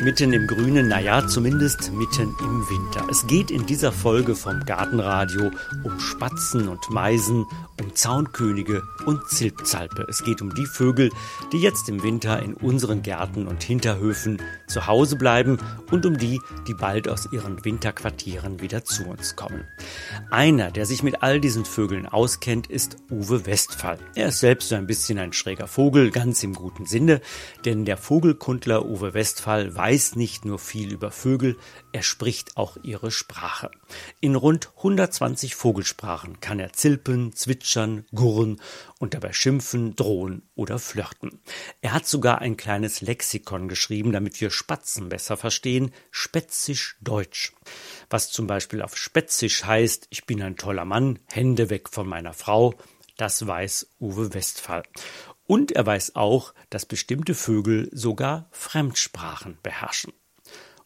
Mitten im Grünen, naja, zumindest mitten im Winter. Es geht in dieser Folge vom Gartenradio um Spatzen und Meisen, um Zaunkönige und Zilpzalpe. Es geht um die Vögel, die jetzt im Winter in unseren Gärten und Hinterhöfen zu Hause bleiben und um die, die bald aus ihren Winterquartieren wieder zu uns kommen. Einer, der sich mit all diesen Vögeln auskennt, ist Uwe Westphal. Er ist selbst so ein bisschen ein schräger Vogel, ganz im guten Sinne, denn der Vogelkundler Uwe Westphal weiß, weiß nicht nur viel über Vögel, er spricht auch ihre Sprache. In rund 120 Vogelsprachen kann er zilpen, zwitschern, gurren und dabei schimpfen, drohen oder flirten. Er hat sogar ein kleines Lexikon geschrieben, damit wir Spatzen besser verstehen, Spätzisch Deutsch. Was zum Beispiel auf Spätzisch heißt, ich bin ein toller Mann, Hände weg von meiner Frau, das weiß Uwe Westphal. Und er weiß auch, dass bestimmte Vögel sogar Fremdsprachen beherrschen.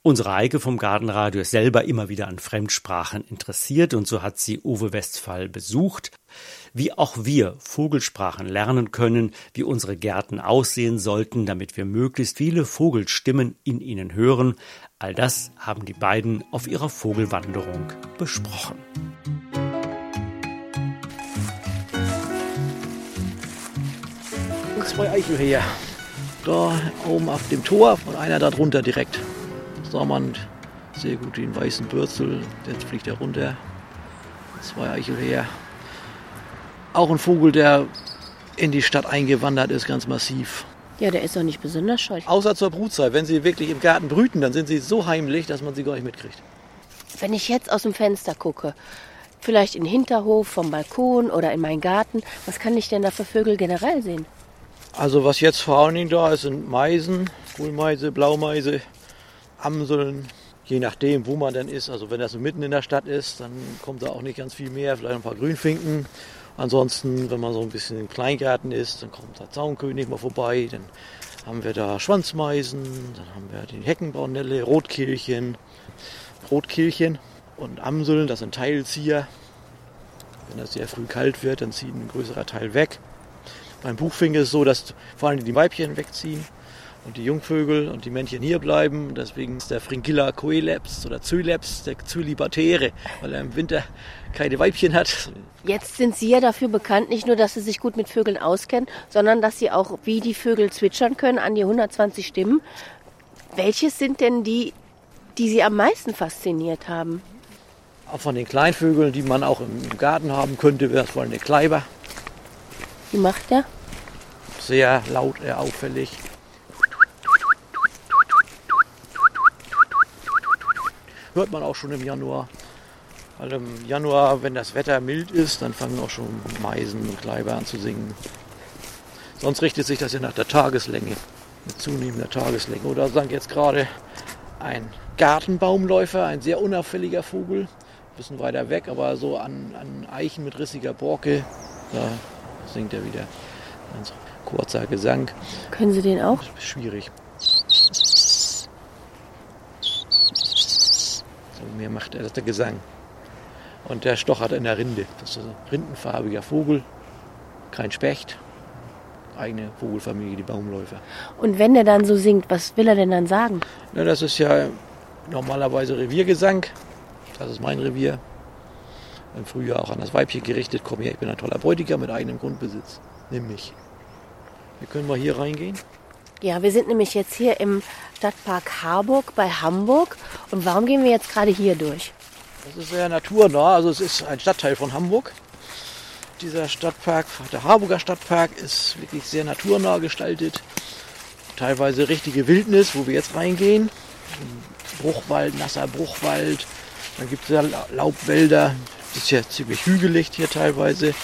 Unsere Heike vom Gartenradio ist selber immer wieder an Fremdsprachen interessiert und so hat sie Uwe Westphal besucht. Wie auch wir Vogelsprachen lernen können, wie unsere Gärten aussehen sollten, damit wir möglichst viele Vogelstimmen in ihnen hören, all das haben die beiden auf ihrer Vogelwanderung besprochen. Zwei Eichelhäher. Da oben auf dem Tor und einer da drunter direkt. Da sah man sehr gut den weißen Bürzel. Jetzt fliegt er runter. Zwei Eichelhäher. Auch ein Vogel, der in die Stadt eingewandert ist, ganz massiv. Ja, der ist doch nicht besonders scheu. Außer zur Brutzeit. Wenn sie wirklich im Garten brüten, dann sind sie so heimlich, dass man sie gar nicht mitkriegt. Wenn ich jetzt aus dem Fenster gucke, vielleicht in den Hinterhof, vom Balkon oder in meinen Garten, was kann ich denn da für Vögel generell sehen? Also was jetzt vor allen Dingen da ist, sind Meisen, Kohlmeise, Blaumeise, Amseln, je nachdem, wo man denn ist. Also wenn das mitten in der Stadt ist, dann kommt da auch nicht ganz viel mehr, vielleicht ein paar Grünfinken. Ansonsten, wenn man so ein bisschen im Kleingarten ist, dann kommt der Zaunkönig mal vorbei, dann haben wir da Schwanzmeisen, dann haben wir die Heckenbraunelle, Rotkehlchen, Rotkehlchen und Amseln, das sind Teilzieher. Wenn es sehr früh kalt wird, dann zieht ein größerer Teil weg. Beim Buchfink ist es so, dass vor allem die Weibchen wegziehen und die Jungvögel und die Männchen hier bleiben. Deswegen ist der Fringilla coeleps oder Zyleps der Zylibatäre, weil er im Winter keine Weibchen hat. Jetzt sind Sie ja dafür bekannt, nicht nur, dass Sie sich gut mit Vögeln auskennen, sondern dass Sie auch, wie die Vögel zwitschern können, an die 120 Stimmen. Welches sind denn die, die Sie am meisten fasziniert haben? Auch von den Kleinvögeln, die man auch im Garten haben könnte, wäre es vor allem der Kleiber. Wie macht der? Sehr laut, eher auffällig. Hört man auch schon im Januar. Weil im Januar, wenn das Wetter mild ist, dann fangen auch schon Meisen und Kleiber an zu singen. Sonst richtet sich das ja nach der Tageslänge, mit zunehmender Tageslänge. Oder sang jetzt gerade ein Gartenbaumläufer, ein sehr unauffälliger Vogel, ein bisschen weiter weg, aber so an, an Eichen mit rissiger Borke. Da singt er wieder. Ganz kurzer Gesang. Können Sie den auch? Schwierig. So mehr macht er, das der Gesang. Und der stochert in der Rinde. Das ist ein rindenfarbiger Vogel, kein Specht. Eigene Vogelfamilie, die Baumläufer. Und wenn der dann so singt, was will er denn dann sagen? Na, das ist ja normalerweise Reviergesang. Das ist mein Revier im Frühjahr auch an das Weibchen gerichtet, komm her, ich bin ein toller Bräutigam mit eigenem Grundbesitz. Nimm mich. Wir können mal hier reingehen. Ja, wir sind nämlich jetzt hier im Stadtpark Harburg bei Hamburg. Und warum gehen wir jetzt gerade hier durch? Das ist sehr naturnah, also es ist ein Stadtteil von Hamburg. Dieser Stadtpark, der Harburger Stadtpark, ist wirklich sehr naturnah gestaltet. Teilweise richtige Wildnis, wo wir jetzt reingehen. Bruchwald, nasser Bruchwald. Dann gibt es ja Laubwälder, ist ja ziemlich hügelig hier teilweise.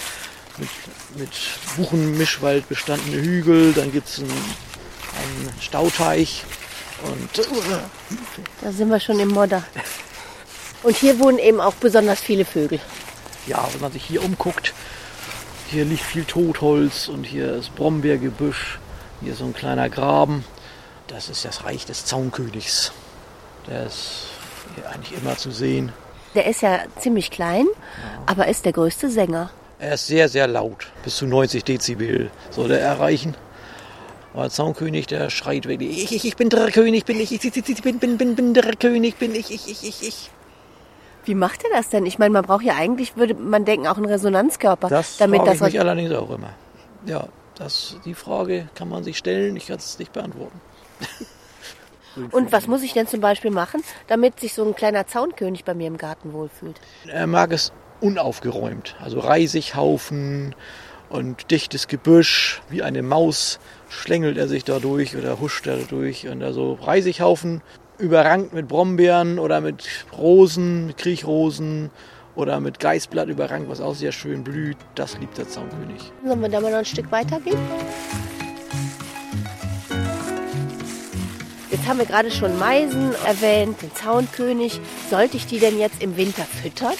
Mit, mit Buchenmischwald bestandene Hügel. Dann gibt es einen, einen Stauteich. Und da sind wir schon im Modder. Und hier wohnen eben auch besonders viele Vögel. Ja, wenn man sich hier umguckt, hier liegt viel Totholz und hier ist Brombeergebüsch. Hier so ein kleiner Graben. Das ist das Reich des Zaunkönigs. Der ist hier eigentlich immer zu sehen. Der ist ja ziemlich klein, aber ist der größte Sänger. Er ist sehr, sehr laut. Bis zu 90 Dezibel soll er erreichen. Aber der Zaunkönig, der schreit wirklich, ich, ich, ich bin der König, bin ich, ich, ich, ich bin, bin, bin, bin der König, bin ich, ich, ich, ich, ich. Wie macht er das denn? Ich meine, man braucht ja eigentlich, würde man denken, auch einen Resonanzkörper, Das damit frage das ich mich allerdings auch immer. Ja, das, die Frage kann man sich stellen, ich kann es nicht beantworten. Und was muss ich denn zum Beispiel machen, damit sich so ein kleiner Zaunkönig bei mir im Garten wohlfühlt? Er mag es unaufgeräumt, also Reisighaufen und dichtes Gebüsch. Wie eine Maus schlängelt er sich da durch oder huscht er durch. Und also Reisighaufen überrankt mit Brombeeren oder mit Rosen, mit Kriechrosen oder mit Geißblatt überrankt, was auch sehr schön blüht. Das liebt der Zaunkönig. Sollen wir da mal noch ein Stück weitergehen? Haben wir gerade schon Meisen erwähnt, den Zaunkönig. Sollte ich die denn jetzt im Winter füttern?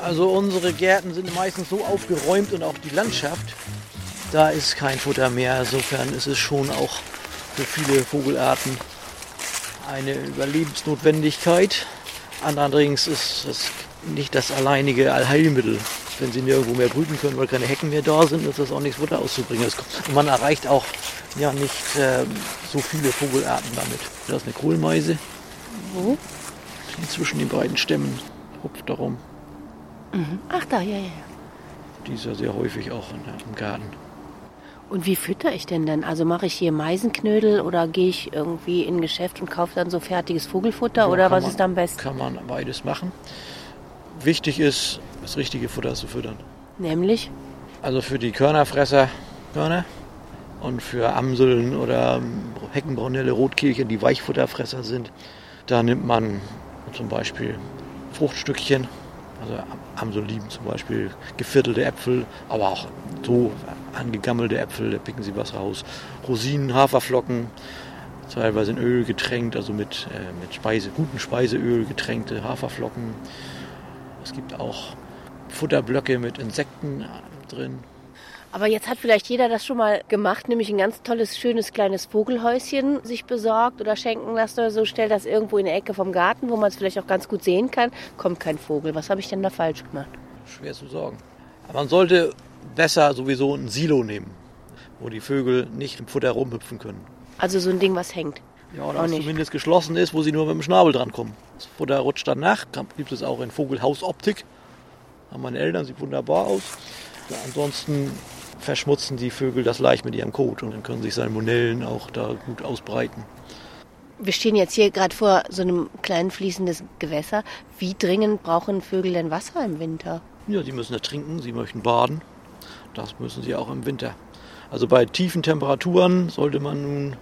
Also unsere Gärten sind meistens so aufgeräumt und auch die Landschaft, da ist kein Futter mehr. Insofern ist es schon auch für viele Vogelarten eine Überlebensnotwendigkeit. Allerdings ist es nicht das alleinige Allheilmittel. Wenn sie nirgendwo mehr brüten können, weil keine Hecken mehr da sind, ist das auch nichts Futter auszubringen. Und man erreicht auch ja nicht ähm, so viele Vogelarten damit. Da ist eine Kohlmeise. Wo? Die zwischen den beiden Stämmen hupft darum. Ach da, ja, ja. ja. Die ist ja sehr häufig auch in der, im Garten. Und wie fütter ich denn dann? Also mache ich hier Meisenknödel oder gehe ich irgendwie in ein Geschäft und kaufe dann so fertiges Vogelfutter Ja, oder was man- ist am besten? Kann man beides machen. Wichtig ist, das richtige Futter zu füttern. Nämlich? Also für die Körnerfresser Körner und für Amseln oder Heckenbraunelle, Rotkehlchen, die Weichfutterfresser sind, da nimmt man zum Beispiel Fruchtstückchen. Also Am- Amseln lieben zum Beispiel geviertelte Äpfel, aber auch so angegammelte Äpfel, da picken sie was raus. Rosinen, Haferflocken, teilweise in Öl getränkt, also mit, äh, mit Speise, gutem Speiseöl getränkte Haferflocken. Es gibt auch Futterblöcke mit Insekten drin. Aber jetzt hat vielleicht jeder das schon mal gemacht, nämlich ein ganz tolles, schönes kleines Vogelhäuschen sich besorgt oder schenken lassen oder so, stellt das irgendwo in der Ecke vom Garten, wo man es vielleicht auch ganz gut sehen kann, kommt kein Vogel. Was habe ich denn da falsch gemacht? Schwer zu sagen. Aber man sollte besser sowieso ein Silo nehmen, wo die Vögel nicht im Futter rumhüpfen können. Also so ein Ding, was hängt. Ja, oder was zumindest geschlossen ist, wo sie nur mit dem Schnabel dran kommen. Das Futter rutscht dann nach. Gibt es auch in Vogelhausoptik. Haben meine Eltern, sieht wunderbar aus. Ja, ansonsten verschmutzen die Vögel das leicht mit ihrem Kot und dann können sich Salmonellen auch da gut ausbreiten. Wir stehen jetzt hier gerade vor so einem kleinen fließendes Gewässer. Wie dringend brauchen Vögel denn Wasser im Winter? Ja, sie müssen ja trinken, sie möchten baden. Das müssen sie auch im Winter. Also bei tiefen Temperaturen sollte man nun,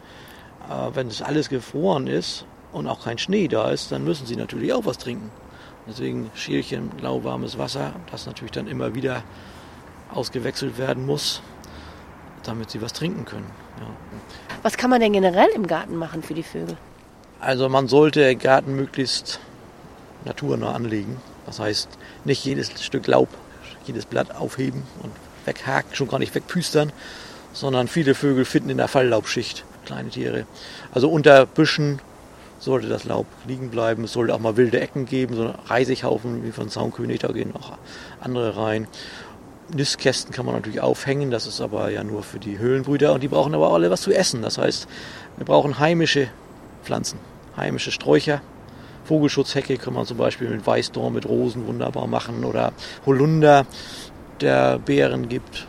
äh, wenn es alles gefroren ist und auch kein Schnee da ist, dann müssen sie natürlich auch was trinken. Deswegen Schälchen lauwarmes Wasser, das natürlich dann immer wieder ausgewechselt werden muss, damit sie was trinken können. Ja. Was kann man denn generell im Garten machen für die Vögel? Also man sollte den Garten möglichst naturnah anlegen. Das heißt, nicht jedes Stück Laub, jedes Blatt aufheben und weghaken, schon gar nicht wegpüstern, sondern viele Vögel finden in der Falllaubschicht kleine Tiere. Also unter Büschen sollte das Laub liegen bleiben. Es sollte auch mal wilde Ecken geben, so Reisighaufen wie von Zaunkönig, da gehen auch andere rein. Nistkästen kann man natürlich aufhängen, das ist aber ja nur für die Höhlenbrüter und die brauchen aber auch alle was zu essen. Das heißt, wir brauchen heimische Pflanzen, heimische Sträucher. Vogelschutzhecke kann man zum Beispiel mit Weißdorn, mit Rosen wunderbar machen oder Holunder, der Beeren gibt.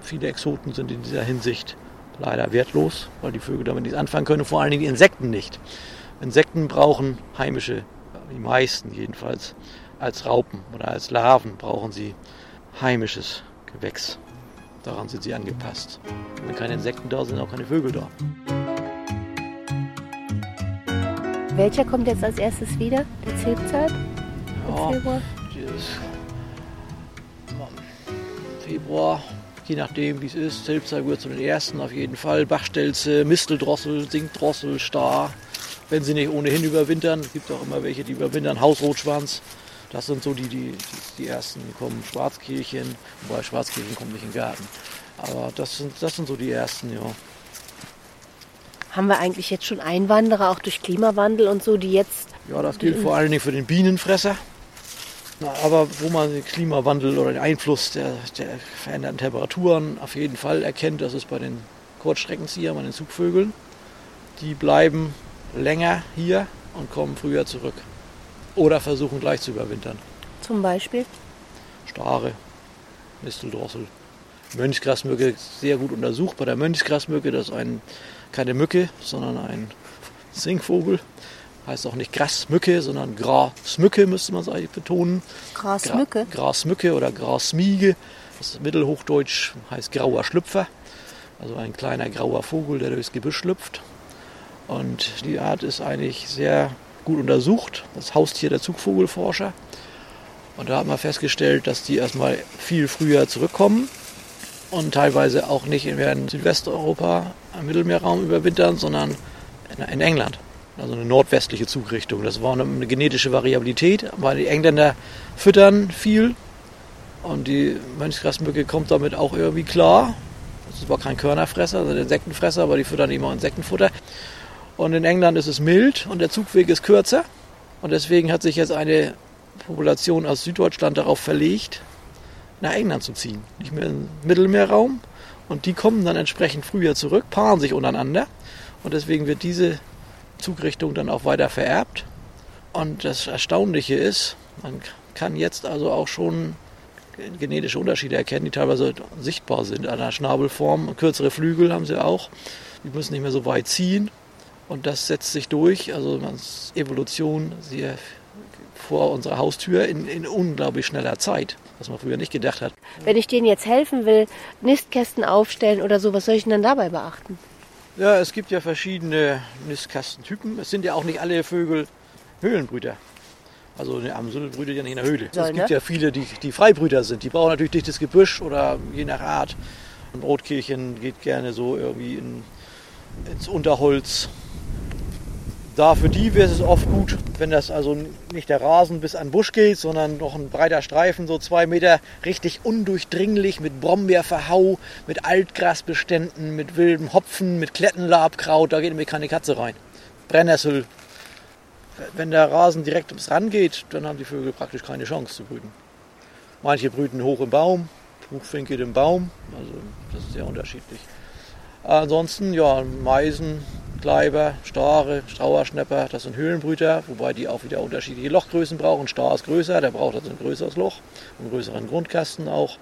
Viele Exoten sind in dieser Hinsicht leider wertlos, weil die Vögel damit nichts anfangen können, vor allen Dingen die Insekten nicht. Insekten brauchen heimische, die meisten jedenfalls, als Raupen oder als Larven brauchen sie heimisches Gewächs. Daran sind sie angepasst. Wenn keine Insekten da sind, sind auch keine Vögel da. Welcher kommt jetzt als erstes wieder? Der Zilpzeit? Im Ja, Februar? Februar, je nachdem wie es ist, gehört zu den ersten auf jeden Fall. Bachstelze, Misteldrossel, Sinkdrossel, Star. Wenn sie nicht ohnehin überwintern, es gibt auch immer welche, die überwintern, Hausrotschwanz. Das sind so die, die, die, die ersten, die kommen. Schwarzkehlchen, wobei Schwarzkehlchen kommt nicht in den Garten. Aber das sind, das sind so die ersten, ja. Haben wir eigentlich jetzt schon Einwanderer, auch durch Klimawandel und so, die jetzt Ja, das gilt vor allen Dingen für den Bienenfresser. Aber wo man den Klimawandel oder den Einfluss der, der veränderten Temperaturen auf jeden Fall erkennt, das ist bei den Kurzstreckenziehern, bei den Zugvögeln. Die bleiben länger hier und kommen früher zurück. Oder versuchen gleich zu überwintern. Zum Beispiel? Stare, Misteldrossel. Mönchsgrasmücke sehr gut untersucht. Bei der Mönchsgrasmücke, das ist ein, keine Mücke, sondern ein Singvogel. Heißt auch nicht Grasmücke, sondern Grasmücke müsste man es eigentlich betonen. Grasmücke? Gra Grasmücke oder Grasmiege. Das ist Mittelhochdeutsch heißt grauer Schlüpfer. Also ein kleiner grauer Vogel, der durchs Gebüsch schlüpft. Und die Art ist eigentlich sehr gut untersucht. Das Haustier der Zugvogelforscher. Und da hat man festgestellt, dass die erstmal viel früher zurückkommen und teilweise auch nicht in Südwesteuropa im Mittelmeerraum überwintern, sondern in England. Also eine nordwestliche Zugrichtung. Das war eine, eine genetische Variabilität, weil die Engländer füttern viel und die Mönchsgrasmücke kommt damit auch irgendwie klar. Das zwar kein Körnerfresser, also Insektenfresser, aber die füttern immer Insektenfutter. Und in England ist es mild und der Zugweg ist kürzer. Und deswegen hat sich jetzt eine Population aus Süddeutschland darauf verlegt, nach England zu ziehen. Nicht mehr im Mittelmeerraum. Und die kommen dann entsprechend früher zurück, paaren sich untereinander. Und deswegen wird diese Zugrichtung dann auch weiter vererbt. Und das Erstaunliche ist, man kann jetzt also auch schon genetische Unterschiede erkennen, die teilweise sichtbar sind an der Schnabelform. Kürzere Flügel haben sie auch. Die müssen nicht mehr so weit ziehen. Und das setzt sich durch. Also Evolution sehr vor unserer Haustür in, in unglaublich schneller Zeit, was man früher nicht gedacht hat. Wenn ich denen jetzt helfen will, Nistkästen aufstellen oder so, was soll ich denn dann dabei beachten? Ja, es gibt ja verschiedene Nistkastentypen. Es sind ja auch nicht alle Vögel Höhlenbrüter. Also eine Amsel brütet ja nicht in der Höhle. Soll, es gibt ne? ja viele, die, die Freibrüter sind. Die brauchen natürlich dichtes Gebüsch oder je nach Art. Ein Rotkehlchen geht gerne so irgendwie in, ins Unterholz. Da für die wäre es oft gut, wenn das also nicht der Rasen bis an den Busch geht, sondern noch ein breiter Streifen, so zwei Meter, richtig undurchdringlich mit Brombeerverhau, mit Altgrasbeständen, mit wildem Hopfen, mit Klettenlabkraut, da geht nämlich keine Katze rein. Brennnessel. Wenn der Rasen direkt ums Ran geht, dann haben die Vögel praktisch keine Chance zu brüten. Manche brüten hoch im Baum, Buchfinke im Baum, also das ist sehr unterschiedlich. Ansonsten, ja, Meisen, Kleiber, Stare, Strauerschnepper, das sind Höhlenbrüter, wobei die auch wieder unterschiedliche Lochgrößen brauchen. Star ist größer, der braucht also ein größeres Loch, einen größeren Grundkasten auch.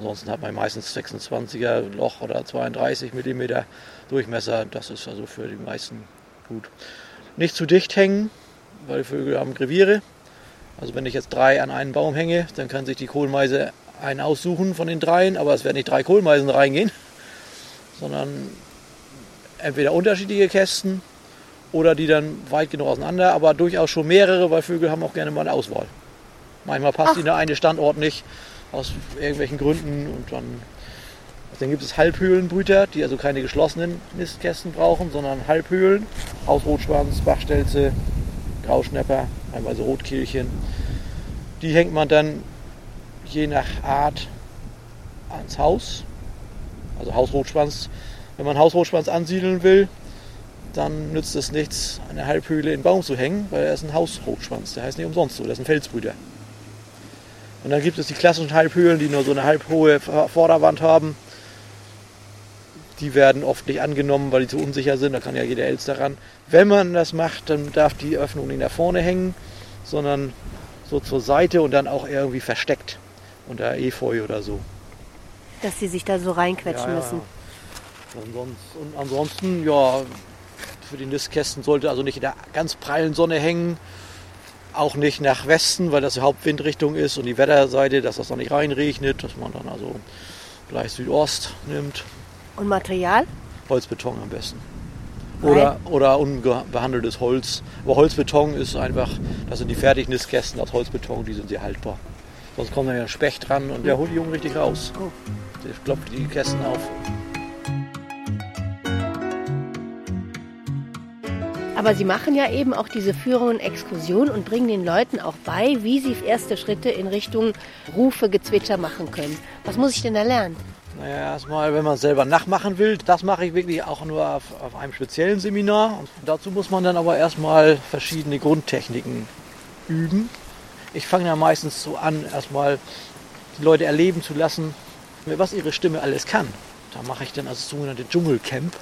Ansonsten hat man meistens 26er Loch oder 32 mm Durchmesser. Das ist also für die meisten gut. Nicht zu dicht hängen, weil die Vögel haben Reviere. Also wenn ich jetzt drei an einen Baum hänge, dann kann sich die Kohlmeise einen aussuchen von den dreien, aber es werden nicht drei Kohlmeisen reingehen, sondern entweder unterschiedliche Kästen oder die dann weit genug auseinander, aber durchaus schon mehrere, weil Vögel haben auch gerne mal eine Auswahl. Manchmal passt ihnen der eine Standort nicht, aus irgendwelchen Gründen und dann, dann gibt es Halbhöhlenbrüter, die also keine geschlossenen Nistkästen brauchen, sondern Halbhöhlen, Hausrotschwanz, Bachstelze, Grauschnepper, teilweise Rotkehlchen. Die hängt man dann je nach Art ans Haus. Also Hausrotschwanz. Wenn man Hausrotschwanz ansiedeln will, dann nützt es nichts, eine Halbhöhle in den Baum zu hängen, weil er ist ein Hausrotschwanz. Der heißt nicht umsonst so, der ist ein Felsbrüter. Und dann gibt es die klassischen Halbhöhlen, die nur so eine halbhohe Vorderwand haben. Die werden oft nicht angenommen, weil die zu unsicher sind. Da kann ja jeder Elster ran. Wenn man das macht, dann darf die Öffnung nicht nach vorne hängen, sondern so zur Seite und dann auch irgendwie versteckt unter Efeu oder so. Dass sie sich da so reinquetschen Ja, ja, müssen. Und ansonsten, ja, für die Nistkästen sollte also nicht in der ganz prallen Sonne hängen. Auch nicht nach Westen, weil das die Hauptwindrichtung ist und die Wetterseite, dass das noch nicht reinregnet, dass man dann also gleich Südost nimmt. Und Material? Holzbeton am besten. Oder, oder unbehandeltes Holz. Aber Holzbeton ist einfach, das sind die Fertignistkästen aus Holzbeton, die sind sehr haltbar. Sonst kommt dann ja Specht dran und der holt die Jungen richtig raus. Oh. Der klopft die Kästen auf. Aber Sie machen ja eben auch diese Führungen, Exkursionen und bringen den Leuten auch bei, wie sie erste Schritte in Richtung Rufe, Gezwitscher machen können. Was muss ich denn da lernen? Naja, erstmal, wenn man selber nachmachen will, das mache ich wirklich auch nur auf, auf einem speziellen Seminar. Und dazu muss man dann aber erstmal verschiedene Grundtechniken üben. Ich fange ja meistens so an, erstmal die Leute erleben zu lassen, was ihre Stimme alles kann. Da mache ich dann also sogenannte Dschungelcamp.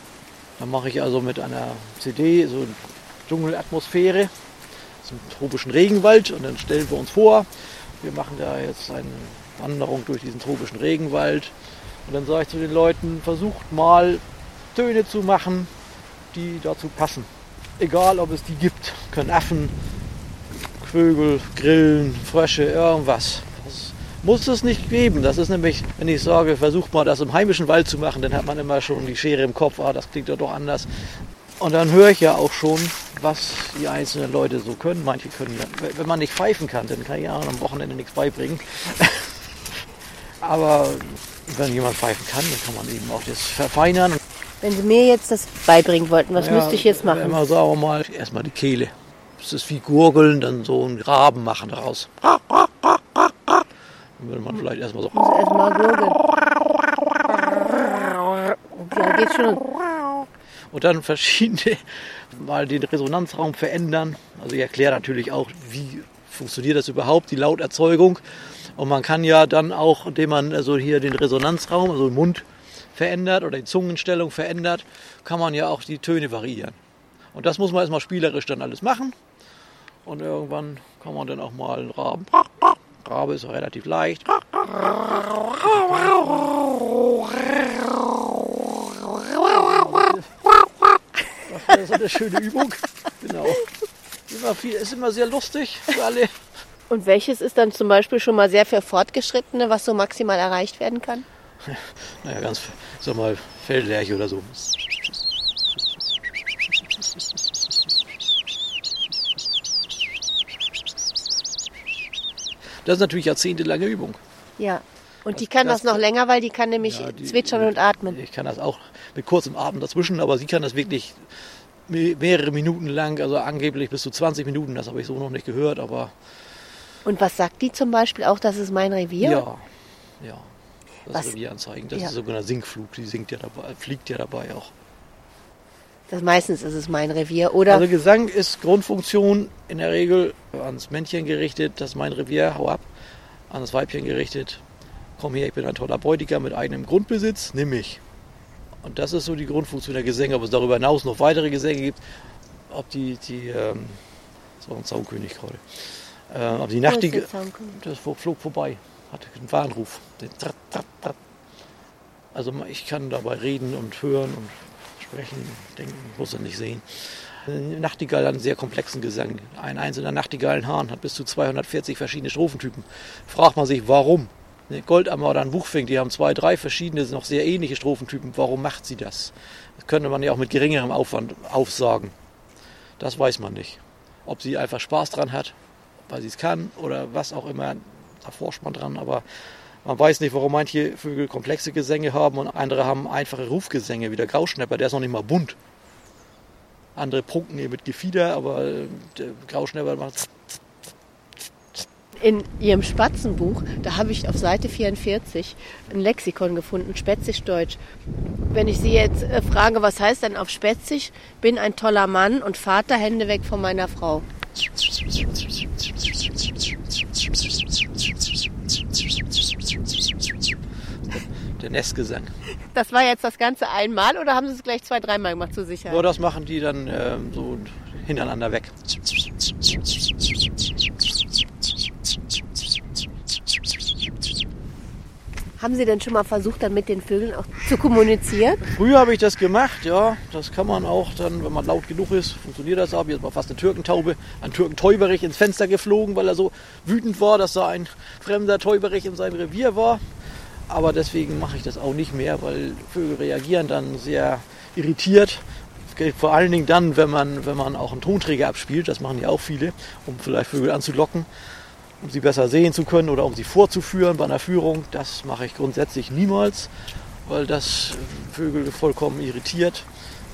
Da mache ich also mit einer CD so eine Dschungelatmosphäre, einen tropischen Regenwald und dann stellen wir uns vor, wir machen da jetzt eine Wanderung durch diesen tropischen Regenwald und dann sage ich zu den Leuten, versucht mal Töne zu machen, die dazu passen. Egal, ob es die gibt. Können Affen, Vögel, Grillen, Frösche, irgendwas. Das muss es nicht geben. Das ist nämlich, wenn ich sage, versucht mal das im heimischen Wald zu machen, dann hat man immer schon die Schere im Kopf. Ah, das klingt ja doch anders. Und dann höre ich ja auch schon, was die einzelnen Leute so können. Manche können, wenn man nicht pfeifen kann, dann kann ich ja am Wochenende nichts beibringen. Aber wenn jemand pfeifen kann, dann kann man eben auch das verfeinern. Wenn Sie mir jetzt das beibringen wollten, was Ja, müsste ich jetzt machen? Immer sagen wir mal, erstmal die Kehle. Das ist wie Gurgeln, dann so einen Raben machen daraus. Dann würde man vielleicht erstmal so. erstmal gurgeln. Ja, geht schon. Und dann verschiedene mal den Resonanzraum verändern. Also ich erkläre natürlich auch, wie funktioniert das überhaupt, die Lauterzeugung. Und man kann ja dann auch, indem man also hier den Resonanzraum, also den Mund verändert oder die Zungenstellung verändert, kann man ja auch die Töne variieren. Und das muss man erstmal spielerisch dann alles machen. Und irgendwann kann man dann auch mal einen Raben. Rabe ist relativ leicht. Das ist eine schöne Übung. Genau. Immer viel, ist immer sehr lustig für alle. Und welches ist dann zum Beispiel schon mal sehr für Fortgeschrittene, was so maximal erreicht werden kann? Naja, ganz, sag mal, Feldlerche oder so. Das ist natürlich jahrzehntelange Übung. Ja. Und die kann das, das- noch länger, weil die kann nämlich Ja, die- zwitschern und atmen. Ich kann das auch mit kurzem Atem dazwischen, aber sie kann das wirklich mehrere Minuten lang, also angeblich bis zu 20 Minuten, das habe ich so noch nicht gehört, aber Und was sagt die zum Beispiel auch, das ist mein Revier? ja, ja. Das Was- Revieranzeigen, das Ja. ist sogar ein Sinkflug, die singt ja dabei, fliegt ja dabei auch. Das, meistens ist es mein Revier. Oder Also Gesang ist Grundfunktion in der Regel ans Männchen gerichtet, das ist mein Revier, hau ab. An das Weibchen gerichtet, komm her, ich bin ein toller Bräutigam mit eigenem Grundbesitz, nimm mich. Und das ist so die Grundfunktion der Gesänge. Ob es darüber hinaus noch weitere Gesänge gibt, ob die, die ähm, das war ein Zaunkönig gerade, äh, ob die Nachtigall, das flog vorbei, hatte einen Warnruf. Also ich kann dabei reden und hören und sprechen, denken, muss er nicht sehen. Nachtigall hat einen sehr komplexen Gesang. Ein einzelner Nachtigallenhahn hat bis zu 240 verschiedene Strophentypen. Fragt man sich, warum? Goldammer oder ein Buchfink, die haben zwei, drei verschiedene, noch sehr ähnliche Strophentypen. Warum macht sie das? Das könnte man ja auch mit geringerem Aufwand aufsagen. Das weiß man nicht. Ob sie einfach Spaß dran hat, weil sie es kann oder was auch immer, da forscht man dran, aber man weiß nicht, warum manche Vögel komplexe Gesänge haben und andere haben einfache Rufgesänge, wie der Grauschnäpper, der ist noch nicht mal bunt. Andere prunken hier mit Gefieder, aber der Grauschnäpper macht. In Ihrem Spatzenbuch, da habe ich auf Seite 44 ein Lexikon gefunden, Spätzisch-Deutsch. Wenn ich Sie jetzt äh, frage, was heißt denn auf Spätzisch? Bin ein toller Mann und Vater, Hände weg von meiner Frau. Der Nestgesang. Das war jetzt das Ganze einmal oder haben Sie es gleich zwei, dreimal gemacht zur Ja, Sicherheit? das machen die dann ähm, so hintereinander weg. Haben Sie denn schon mal versucht, dann mit den Vögeln auch zu kommunizieren? Früher habe ich das gemacht, ja. Das kann man auch dann, wenn man laut genug ist, funktioniert das auch. Jetzt war fast eine Türkentaube, ein Türkentäuberich ins Fenster geflogen, weil er so wütend war, dass da ein fremder Täuberich in seinem Revier war. Aber deswegen mache ich das auch nicht mehr, weil Vögel reagieren dann sehr irritiert. Vor allen Dingen dann, wenn man, wenn man auch einen Tonträger abspielt, das machen ja auch viele, um vielleicht Vögel anzulocken, um sie besser sehen zu können oder um sie vorzuführen bei einer Führung. Das mache ich grundsätzlich niemals, weil das Vögel vollkommen irritiert.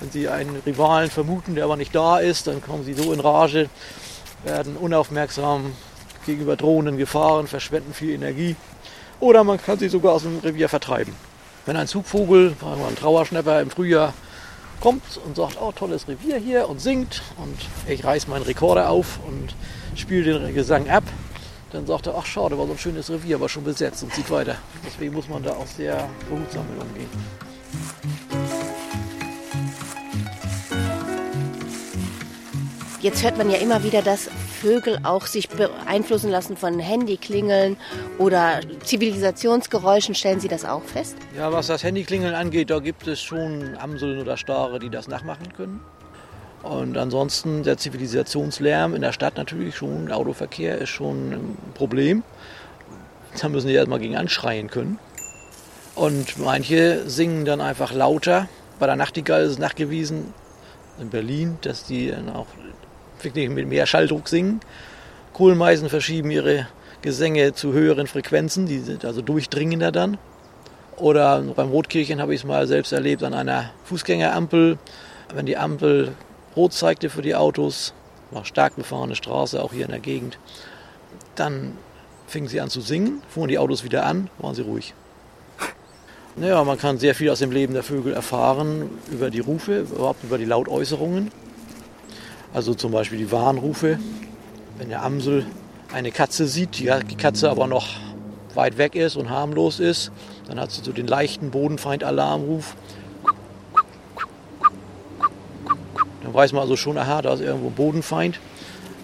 Wenn sie einen Rivalen vermuten, der aber nicht da ist, dann kommen sie so in Rage, werden unaufmerksam gegenüber drohenden Gefahren, verschwenden viel Energie. Oder man kann sie sogar aus dem Revier vertreiben. Wenn ein Zugvogel, ein Trauerschnapper im Frühjahr, kommt und sagt, oh, tolles Revier hier und singt und ich reiß meinen Rekorder auf und spiele den Gesang ab, dann sagt er, ach schade, war so ein schönes Revier, aber schon besetzt und zieht weiter. Deswegen muss man da auch sehr behutsam mit umgehen. Jetzt hört man ja immer wieder, dass Vögel auch sich beeinflussen lassen von Handyklingeln oder Zivilisationsgeräuschen. Stellen Sie das auch fest? Ja, was das Handyklingeln angeht, da gibt es schon Amseln oder Stare, die das nachmachen können. Und ansonsten der Zivilisationslärm in der Stadt natürlich schon, Autoverkehr ist schon ein Problem. Da müssen die erstmal gegen anschreien können. Und manche singen dann einfach lauter. Bei der Nachtigall ist es nachgewiesen in Berlin, dass die dann auch wirklich mit mehr Schalldruck singen. Kohlmeisen verschieben ihre Gesänge zu höheren Frequenzen, die sind also durchdringender dann. Oder beim Rotkirchen habe ich es mal selbst erlebt an einer Fußgängerampel. Wenn die Ampel rot zeigte für die Autos, war stark befahrene Straße, auch hier in der Gegend, dann fingen sie an zu singen, fuhren die Autos wieder an, waren sie ruhig. Naja, man kann sehr viel aus dem Leben der Vögel erfahren über die Rufe, überhaupt über die Lautäußerungen. Also zum Beispiel die Warnrufe. Wenn der Amsel eine Katze sieht, die Katze aber noch weit weg ist und harmlos ist, dann hat sie so den leichten Bodenfeind-Alarmruf. Dann weiß man also schon, aha, da ist irgendwo ein Bodenfeind.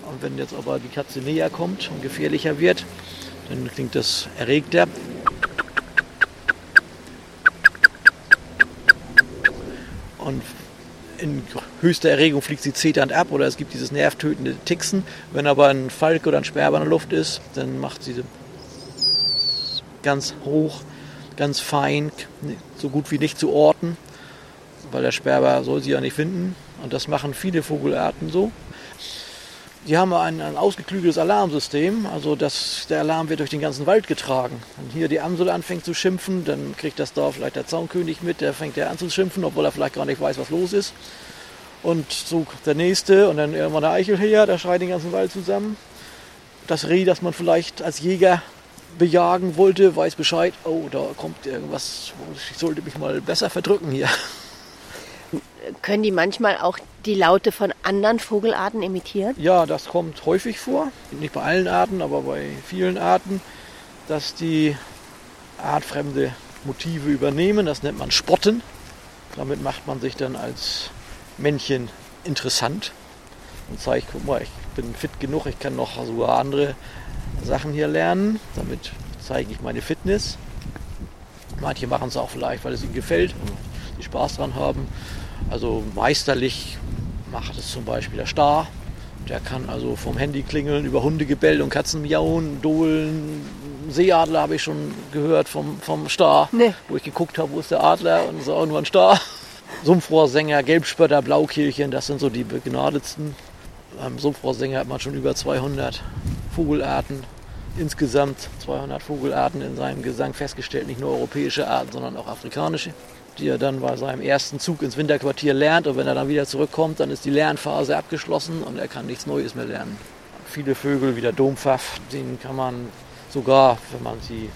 Und wenn jetzt aber die Katze näher kommt und gefährlicher wird, dann klingt das erregter. Und in höchster Erregung fliegt sie zeternd ab oder es gibt dieses nervtötende Tixen. Wenn aber ein Falk oder ein Sperber in der Luft ist, dann macht sie ganz hoch, ganz fein, so gut wie nicht zu orten, weil der Sperber soll sie ja nicht finden. Und das machen viele Vogelarten so. Die haben ein, ein ausgeklügeltes Alarmsystem, also das, der Alarm wird durch den ganzen Wald getragen. Wenn hier die Amsel anfängt zu schimpfen, dann kriegt das da vielleicht der Zaunkönig mit, der fängt ja an zu schimpfen, obwohl er vielleicht gar nicht weiß, was los ist. Und so der nächste und dann irgendwann der Eichelheer, der schreit den ganzen Wald zusammen. Das Reh, das man vielleicht als Jäger bejagen wollte, weiß Bescheid, oh, da kommt irgendwas, ich sollte mich mal besser verdrücken hier. Können die manchmal auch die Laute von anderen Vogelarten imitieren? Ja, das kommt häufig vor. Nicht bei allen Arten, aber bei vielen Arten, dass die artfremde Motive übernehmen. Das nennt man Spotten. Damit macht man sich dann als Männchen interessant und zeigt, guck mal, ich bin fit genug, ich kann noch sogar andere Sachen hier lernen. Damit zeige ich meine Fitness. Manche machen es auch vielleicht, weil es ihnen gefällt die Spaß dran haben. Also meisterlich macht es zum Beispiel der Star. Der kann also vom Handy klingeln, über Hundegebell und Katzen miauen, dohlen. Seeadler habe ich schon gehört vom, vom Star, Nee. wo ich geguckt habe, wo ist der Adler und so nur ein Star. Sumpfrohrsänger, Gelbspötter, Blaukehlchen, das sind so die begnadetsten. Beim Sumpfrohrsänger hat man schon über 200 Vogelarten, insgesamt 200 Vogelarten in seinem Gesang festgestellt, nicht nur europäische Arten, sondern auch afrikanische die er dann bei seinem ersten Zug ins Winterquartier lernt. Und wenn er dann wieder zurückkommt, dann ist die Lernphase abgeschlossen und er kann nichts Neues mehr lernen. Viele Vögel wie der Dompfaff, den kann man sogar, wenn man sie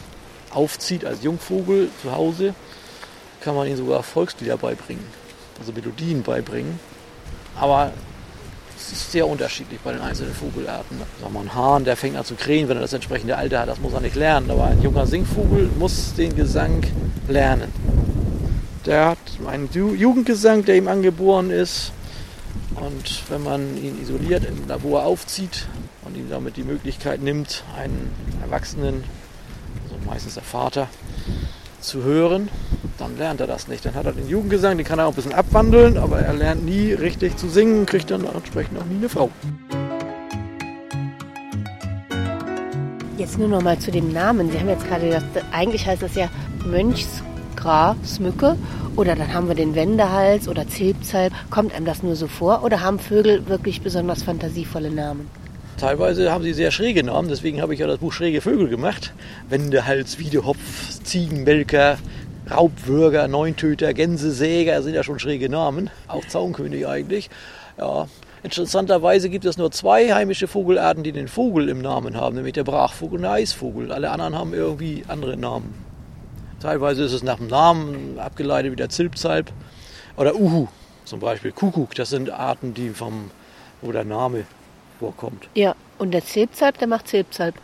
aufzieht als Jungvogel zu Hause, kann man ihnen sogar Volkslieder beibringen, also Melodien beibringen. Aber es ist sehr unterschiedlich bei den einzelnen Vogelarten. Sagen wir, ein Hahn, der fängt an zu krähen, wenn er das entsprechende Alter hat, das muss er nicht lernen. Aber ein junger Singvogel muss den Gesang lernen. Der hat einen Jugendgesang, der ihm angeboren ist. Und wenn man ihn isoliert im Labor aufzieht und ihm damit die Möglichkeit nimmt, einen Erwachsenen, also meistens der Vater, zu hören, dann lernt er das nicht. Dann hat er den Jugendgesang, den kann er auch ein bisschen abwandeln, aber er lernt nie richtig zu singen, kriegt dann entsprechend auch nie eine Frau. Jetzt nur noch mal zu dem Namen. Sie haben jetzt gerade gesagt, eigentlich heißt das ja Mönchsgrasmücke oder dann haben wir den Wendehals oder Zilpzalp. Kommt einem das nur so vor oder haben Vögel wirklich besonders fantasievolle Namen? Teilweise haben sie sehr schräge Namen, deswegen habe ich ja das Buch Schräge Vögel gemacht. Wendehals, Wiedehopf, Ziegenmelker, Raubwürger, Neuntöter, Gänsesäger sind ja schon schräge Namen. Auch Zaunkönig eigentlich. Ja, Interessanterweise gibt es nur zwei heimische Vogelarten, die den Vogel im Namen haben, nämlich der Brachvogel und der Eisvogel. Alle anderen haben irgendwie andere Namen. Teilweise ist es nach dem Namen abgeleitet wie der Zilpzalp oder Uhu zum Beispiel. Kuckuck, das sind Arten, die vom, wo der Name vorkommt. Ja, und der Zilpzalp, der macht Zilpzalp.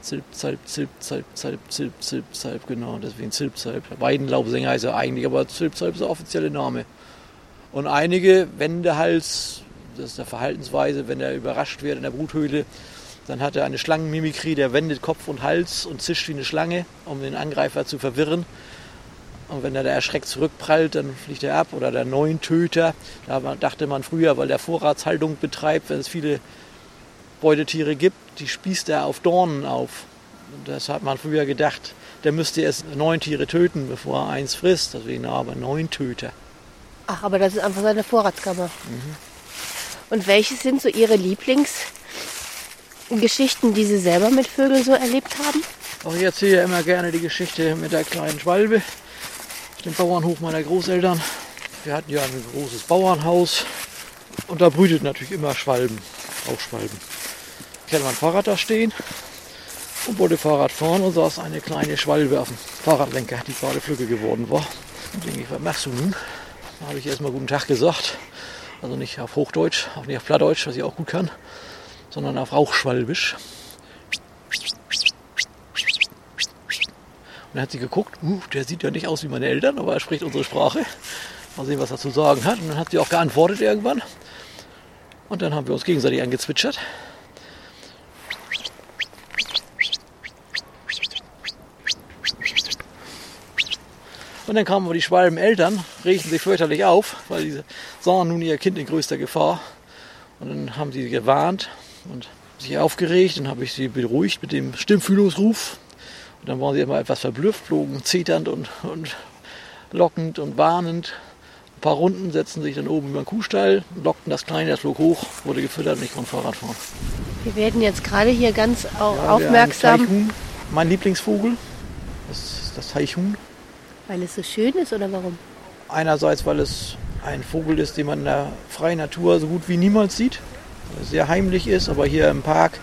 Zilp, Zalp, Zilp, Zalp, Zilp, Zilp, Zalp, genau, deswegen Zilp, Zalp. Weidenlaubsänger heißt er eigentlich, aber Zilp, Zalp ist der offizielle Name. Und einige Wendehals, das ist der Verhaltensweise, wenn er überrascht wird in der Bruthöhle, dann hat er eine Schlangenmimikrie, der wendet Kopf und Hals und zischt wie eine Schlange, um den Angreifer zu verwirren. Und wenn er da erschreckt zurückprallt, dann fliegt er ab. Oder der Neuntöter, da dachte man früher, weil der Vorratshaltung betreibt, wenn es viele Beutetiere gibt, die spießt er auf Dornen auf. Das hat man früher gedacht, der müsste erst neun Tiere töten, bevor er eins frisst. Deswegen aber Neuntöter. Ach, aber das ist einfach seine Vorratskammer. Mhm. Und welche sind so Ihre Lieblingsgeschichten, die Sie selber mit Vögeln so erlebt haben? Auch ich erzähle immer gerne die Geschichte mit der kleinen Schwalbe dem Bauernhof meiner Großeltern. Wir hatten ja ein großes Bauernhaus und da brütet natürlich immer Schwalben, Rauchschwalben. Ich hatte mein Fahrrad da stehen und wollte Fahrrad fahren und saß eine kleine Schwalbe auf dem Fahrradlenker, die gerade flügge geworden war. Und denke ich, was machst du nun? Da habe ich erstmal guten Tag gesagt. Also nicht auf Hochdeutsch, auch nicht auf Plattdeutsch, was ich auch gut kann, sondern auf Rauchschwalbisch. Und dann hat sie geguckt, uh, der sieht ja nicht aus wie meine Eltern, aber er spricht unsere Sprache. Mal sehen, was er zu sagen hat. Und dann hat sie auch geantwortet irgendwann. Und dann haben wir uns gegenseitig angezwitschert. Und dann kamen die Schwalbeneltern, regten sich fürchterlich auf, weil sie sahen nun ihr Kind in größter Gefahr. Und dann haben sie gewarnt und sich aufgeregt. Dann habe ich sie beruhigt mit dem Stimmfühlungsruf. Und dann waren sie immer etwas verblüfft, flogen zeternd und, und lockend und warnend. Ein paar Runden setzten sich dann oben über den Kuhstall, lockten das Kleine, das flog hoch, wurde gefüttert und ich konnte Fahrrad fahren. Wir werden jetzt gerade hier ganz ja, aufmerksam. Mein Lieblingsvogel, das ist das Teichhuhn. Weil es so schön ist oder warum? Einerseits, weil es ein Vogel ist, den man in der freien Natur so gut wie niemals sieht. Sehr heimlich ist, aber hier im Park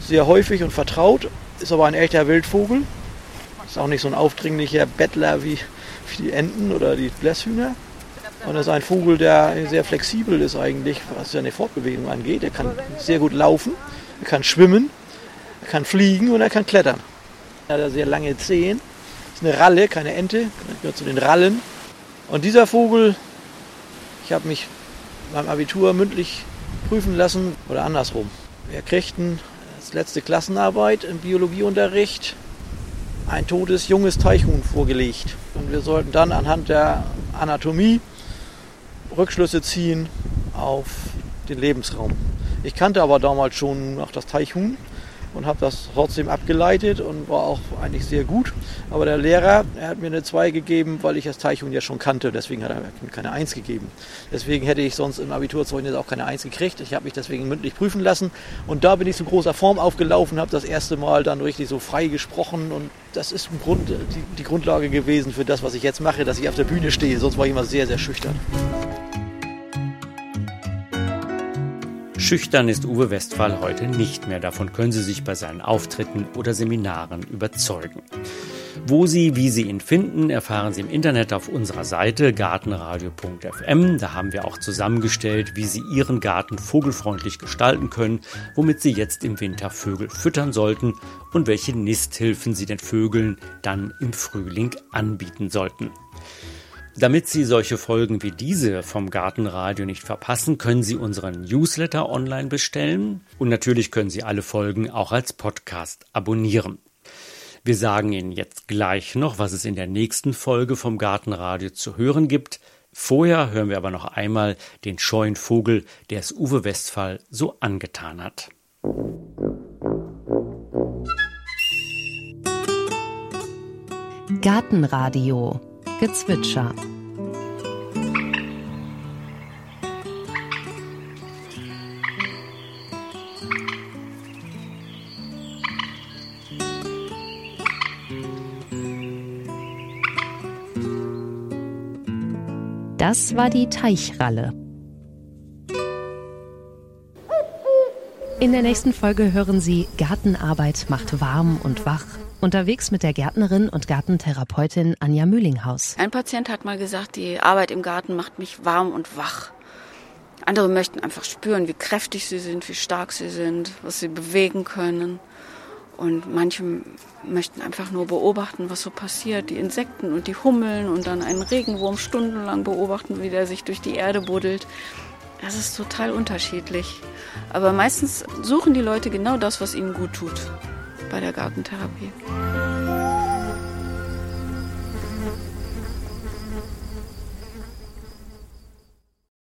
sehr häufig und vertraut. Ist aber ein echter Wildvogel. Ist auch nicht so ein aufdringlicher Bettler wie, wie die Enten oder die Blässhühner. Und ist ein Vogel, der sehr flexibel ist eigentlich, was seine Fortbewegung angeht. Er kann sehr gut laufen, er kann schwimmen, er kann fliegen und er kann klettern. Er hat sehr lange Zehen ist eine Ralle, keine Ente, gehört zu den Rallen. Und dieser Vogel, ich habe mich beim Abitur mündlich prüfen lassen oder andersrum. Wir kriegten als letzte Klassenarbeit im Biologieunterricht ein totes junges Teichhuhn vorgelegt. Und wir sollten dann anhand der Anatomie Rückschlüsse ziehen auf den Lebensraum. Ich kannte aber damals schon auch das Teichhuhn und habe das trotzdem abgeleitet und war auch eigentlich sehr gut. Aber der Lehrer, er hat mir eine 2 gegeben, weil ich das Teichhuhn ja schon kannte. Deswegen hat er mir keine 1 gegeben. Deswegen hätte ich sonst im Abiturzeugnis auch keine 1 gekriegt. Ich habe mich deswegen mündlich prüfen lassen. Und da bin ich zu großer Form aufgelaufen, habe das erste Mal dann richtig so frei gesprochen. Und das ist im Grund die, die Grundlage gewesen für das, was ich jetzt mache, dass ich auf der Bühne stehe. Sonst war ich immer sehr, sehr schüchtern. Schüchtern ist Uwe Westphal heute nicht mehr. Davon können Sie sich bei seinen Auftritten oder Seminaren überzeugen. Wo Sie, wie Sie ihn finden, erfahren Sie im Internet auf unserer Seite gartenradio.fm. Da haben wir auch zusammengestellt, wie Sie Ihren Garten vogelfreundlich gestalten können, womit Sie jetzt im Winter Vögel füttern sollten und welche Nisthilfen Sie den Vögeln dann im Frühling anbieten sollten. Damit Sie solche Folgen wie diese vom Gartenradio nicht verpassen, können Sie unseren Newsletter online bestellen und natürlich können Sie alle Folgen auch als Podcast abonnieren. Wir sagen Ihnen jetzt gleich noch, was es in der nächsten Folge vom Gartenradio zu hören gibt. Vorher hören wir aber noch einmal den scheuen Vogel, der es Uwe Westphal so angetan hat. Gartenradio Gezwitscher. Das war die Teichralle. In der nächsten Folge hören Sie Gartenarbeit macht warm und wach Unterwegs mit der Gärtnerin und Gartentherapeutin Anja Mühlinghaus. Ein Patient hat mal gesagt, die Arbeit im Garten macht mich warm und wach. Andere möchten einfach spüren, wie kräftig sie sind, wie stark sie sind, was sie bewegen können. Und manche möchten einfach nur beobachten, was so passiert, die Insekten und die Hummeln und dann einen Regenwurm stundenlang beobachten, wie der sich durch die Erde buddelt. Das ist total unterschiedlich. Aber meistens suchen die Leute genau das, was ihnen gut tut bei der Gartentherapie.